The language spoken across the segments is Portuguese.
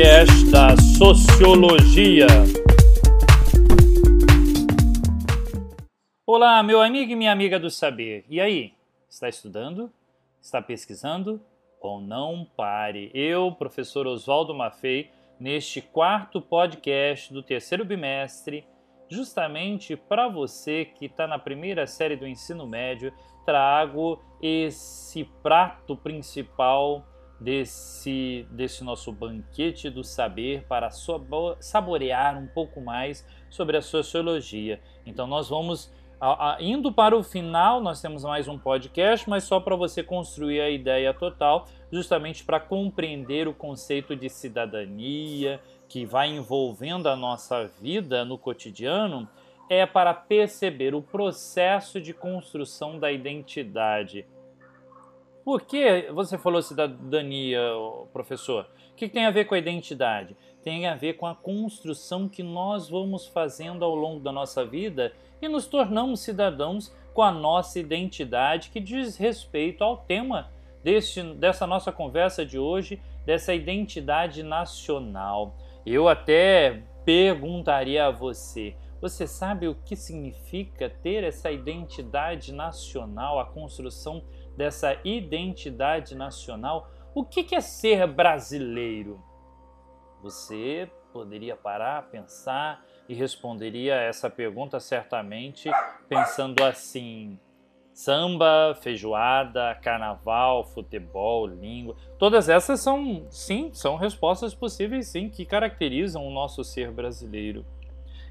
podcast da Sociologia. Olá, meu amigo e minha amiga do saber. E aí? Está estudando? Está pesquisando? Ou não pare? Eu, professor Oswaldo Maffei, neste quarto podcast do terceiro bimestre, justamente para você que está na primeira série do ensino médio, trago esse prato principal desse, desse nosso banquete do saber para saborear um pouco mais sobre a sociologia. Então, nós vamos. A, a, indo para o final, nós temos mais um podcast, mas só para você construir a ideia total, justamente para compreender o conceito de cidadania que vai envolvendo a nossa vida no cotidiano, é para perceber o processo de construção da identidade por que você falou cidadania, professor? O que tem a ver com a identidade? Tem a ver com a construção que nós vamos fazendo ao longo da nossa vida e nos tornamos cidadãos com a nossa identidade que diz respeito ao tema desse, dessa nossa conversa de hoje, dessa identidade nacional. Eu até perguntaria a você: você sabe o que significa ter essa identidade nacional, a construção dessa identidade nacional, o que é ser brasileiro? Você poderia parar, pensar e responderia essa pergunta certamente pensando assim: samba, feijoada, carnaval, futebol, língua. Todas essas são, sim, são respostas possíveis, sim, que caracterizam o nosso ser brasileiro.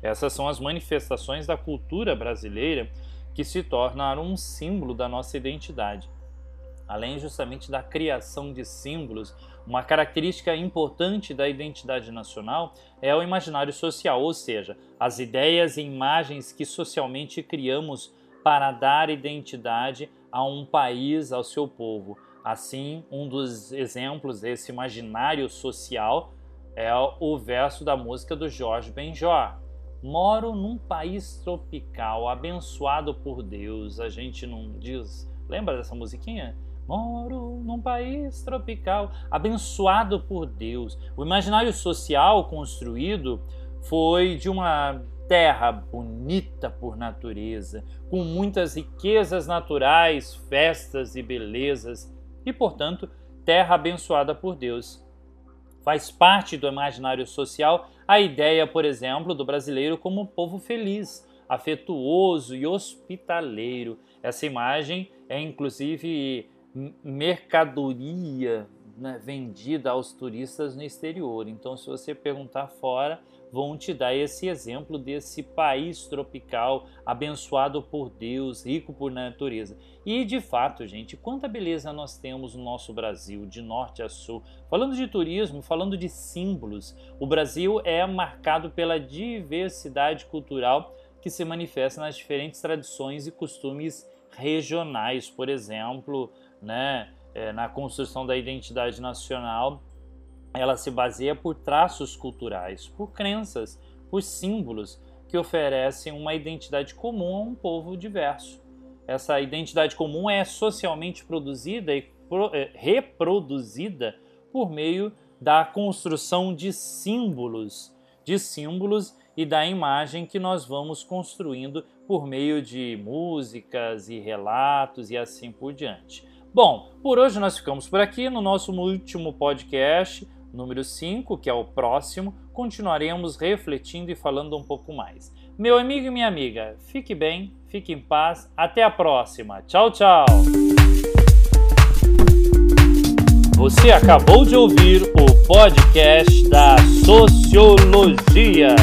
Essas são as manifestações da cultura brasileira que se tornaram um símbolo da nossa identidade além justamente da criação de símbolos, uma característica importante da identidade nacional é o imaginário social, ou seja, as ideias e imagens que socialmente criamos para dar identidade a um país, ao seu povo. Assim, um dos exemplos desse imaginário social é o verso da música do Jorge Benjor. Moro num país tropical, abençoado por Deus. A gente não diz. Lembra dessa musiquinha? Moro num país tropical, abençoado por Deus. O imaginário social construído foi de uma terra bonita por natureza, com muitas riquezas naturais, festas e belezas, e, portanto, terra abençoada por Deus. Faz parte do imaginário social a ideia, por exemplo, do brasileiro como um povo feliz, afetuoso e hospitaleiro. Essa imagem é inclusive mercadoria né, vendida aos turistas no exterior. Então, se você perguntar fora, vão te dar esse exemplo desse país tropical, abençoado por Deus, rico por natureza. E de fato, gente, quanta beleza nós temos no nosso Brasil, de norte a sul. Falando de turismo, falando de símbolos, o Brasil é marcado pela diversidade cultural que se manifesta nas diferentes tradições e costumes regionais. Por exemplo, né, é, na construção da identidade nacional, ela se baseia por traços culturais, por crenças, por símbolos que oferecem uma identidade comum a um povo diverso. Essa identidade comum é socialmente produzida e pro, é, reproduzida por meio da construção de símbolos, de símbolos e da imagem que nós vamos construindo por meio de músicas e relatos e assim por diante. Bom, por hoje nós ficamos por aqui. No nosso último podcast, número 5, que é o próximo, continuaremos refletindo e falando um pouco mais. Meu amigo e minha amiga, fique bem, fique em paz. Até a próxima. Tchau, tchau. Você acabou de ouvir o podcast da Sociologia.